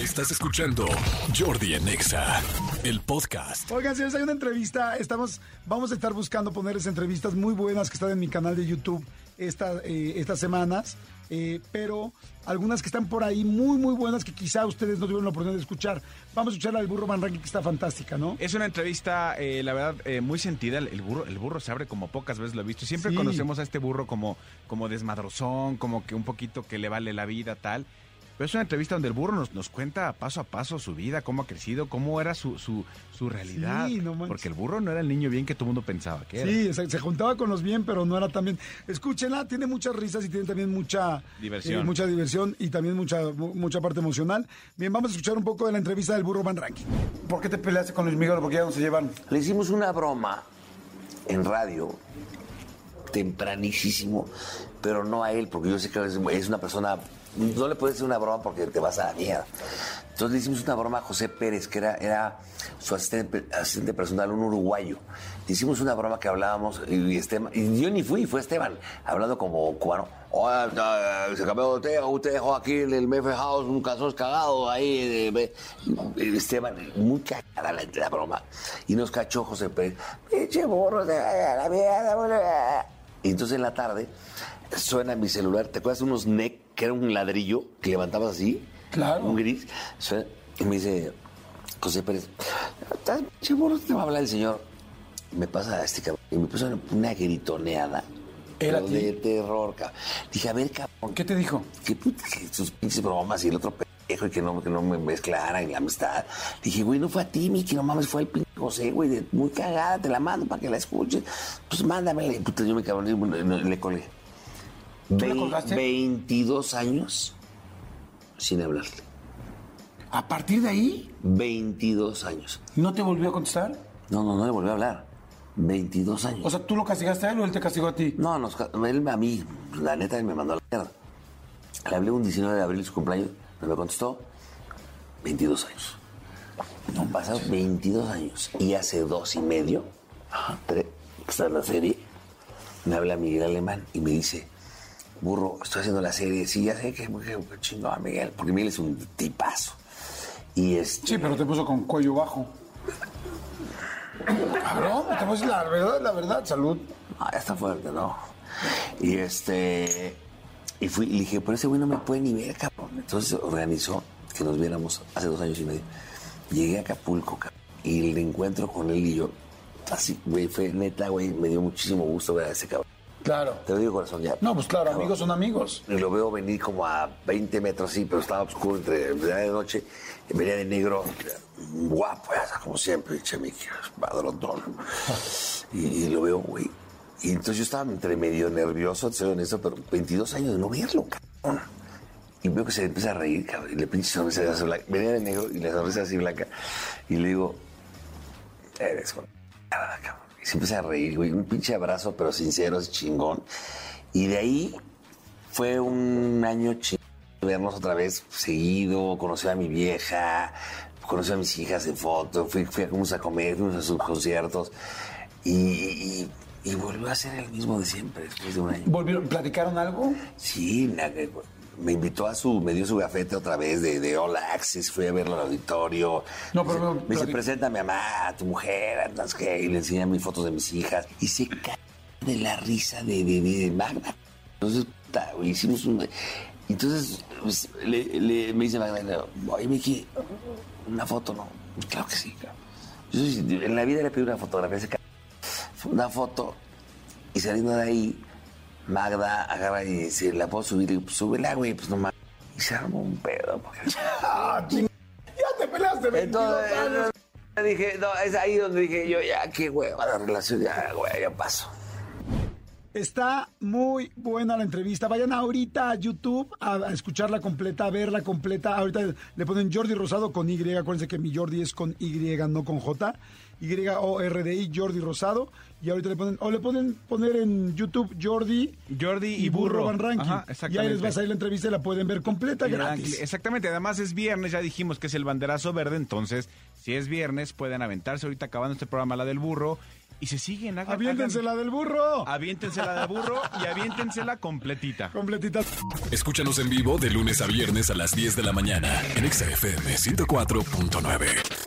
Estás escuchando Jordi en Exa, el podcast. Oigan, señores, hay una entrevista. Estamos, vamos a estar buscando ponerles entrevistas muy buenas que están en mi canal de YouTube esta, eh, estas semanas. eh, pero algunas que están por ahí muy, muy buenas que quizá ustedes no tuvieron la oportunidad de escuchar. Vamos a escuchar la del burro Van Ranking, que está fantástica, ¿no? Es una entrevista, eh, la verdad, eh, muy sentida. El burro, el burro se abre como pocas veces lo he visto. Siempre Sí. conocemos a este burro como, como desmadrozón, como que un poquito que le vale la vida, tal. Pero es una entrevista donde el burro nos, nos cuenta paso a paso su vida, cómo ha crecido, cómo era su, su, su realidad. Sí, no manches. Porque el burro no era el niño bien que todo el mundo pensaba que era. Sí, se, se juntaba con los bien, pero no era tan bien. Escúchenla, tiene muchas risas y tiene también mucha Diversión. eh, mucha diversión y también mucha, mu- mucha parte emocional. Bien, vamos a escuchar un poco de la entrevista del burro Van Ranking. ¿Por qué te peleaste con Luis Miguel? Porque ya no se llevan. Le hicimos una broma en radio, tempranísimo, pero no a él, porque yo sé que es, una persona. No le puedes hacer una broma porque te vas a la mierda. Entonces le hicimos una broma a José Pérez, que era, era su asistente, personal, un uruguayo. Le hicimos una broma que hablábamos, y, Esteban, yo ni fui, fue Esteban, hablando como cubano. Eh, se cambió de hotel, usted dejó aquí en el Mefe House un calzón cagado ahí. eh, Esteban, muy cagada la, la broma. Y nos cachó José Pérez. Pinche burro, la mierda, boludo". Y entonces en la tarde suena mi celular. ¿Te acuerdas de unos NEC que era un ladrillo que levantabas así? Claro. Un gris. Suena, y me dice José Pérez, "¿Estás burro? Te va a hablar el señor. Me pasa este cabrón. Y me puso una, una gritoneada. ¿Era de terror, cabrón. Dije, a ver, cabrón, ¿Qué te dijo? que puta, que sus pinches bromas y el otro pendejo y que no, que no me mezclaran y la amistad. Dije, güey, no fue a ti, Miki, no mames, fue al pinche José, güey, de- muy cagada, te la mando para que la escuches. Pues mándamela. Y puta, yo me cabrón bueno, le colgué. ¿Tú le colgaste? 22 años sin hablarle. ¿A partir de ahí 22 años. no te volvió a contestar? No, no, no le volvió a hablar. 22 años. O sea, ¿tú lo castigaste a él o él te castigó a ti? No, nos, él a mí, la neta, él me mandó a la mierda. Le hablé un 19 de abril, su cumpleaños, me contestó. 22 años. No, pasaron 22 años. Y hace dos y medio, tres, que está en la serie, me habla Miguel Alemán y me dice, burro, estoy haciendo la serie. Sí, ya sé que, que chingón, Miguel, porque Miguel es un tipazo. Y este, Sí, pero te puso con cuello bajo. Cabrón, te puso la verdad, la verdad, salud. Ah, ya está fuerte, ¿no? Y este. Y fui y dije, pero ese güey no me puede ni ver, cabrón. Entonces organizó que nos viéramos hace dos años y medio. Llegué a Acapulco, cabrón. Y el encuentro con él y yo, así, güey, fue neta, güey, me dio muchísimo gusto ver a ese cabrón. Claro. Te lo digo corazón ya. No, pues claro, Cabrón. amigos son amigos. Y lo veo venir como a 20 metros, sí, pero estaba oscuro entre de noche. y venía de negro, guapo, como siempre, pinche Mickey, padrotón. Y, y lo veo, güey. Y entonces yo estaba entre medio nervioso, soy honesto, pero 22 años de no verlo, cabrón. Y veo que se empieza a reír, cabrón, y le pinche sonrisa así blanca. Venía de negro y la sonrisa así blanca. Y le digo, eres con nada, cabrón. Y se empieza a reír, güey. Un pinche abrazo, pero sincero, chingón. Y de ahí fue un año chingón vernos otra vez seguido. Conocí a mi vieja, conocí a mis hijas en foto. Fui, a comer, fuimos a sus conciertos. Y, y, y volvió a ser el mismo de siempre después de un año. ¿Volvieron, platicaron algo? Sí, na- me invitó a su, me dio su gafete otra vez de, de All Access, fui a verlo al auditorio. No, pero- me dice, pero- presenta a mi mamá, a tu mujer, entonces que, y le enseñé mis fotos de mis hijas. Y se cae de la risa de, de, de Magda. Entonces, güey, hicimos un... Entonces, pues, le, le- me dice Magda, oye, Miki, una foto, ¿no? Claro que sí. Yo soy- en la vida le pedí una fotografía ese cabrón. Una foto, y saliendo de ahí, Magda agarra y dice, ¿la puedo subir? Y pues súbela, güey, pues nomás. Y se armó un pedo. Porque... ¡Ah, Ya te peleaste 22 Entonces, años. dije, no, es ahí donde dije yo, ya, qué hueva la relación, ya, güey, ya paso. Está muy buena la entrevista. Vayan ahorita a YouTube a, a escucharla completa, a verla completa. Ahorita le ponen Jordi Rosado con Y. Acuérdense que mi Jordi es con Y, no con J. Y-O-R-D-I, Jordi Rosado. Y ahorita le ponen, o le ponen poner en YouTube Jordi Jordi y, y Burro. Van Ranking. Ajá, y ahí les va a salir la entrevista y la pueden ver completa Y gratis. Exactamente, además es viernes, ya dijimos que es el banderazo verde, entonces si es viernes pueden aventarse ahorita acabando este programa la del burro y se siguen. hagan- Aviéntense hagan- la del burro. Aviéntense la de burro y aviéntensela completita. Completita. Escúchanos en vivo de lunes a viernes a las 10 de la mañana en XFM 104.9.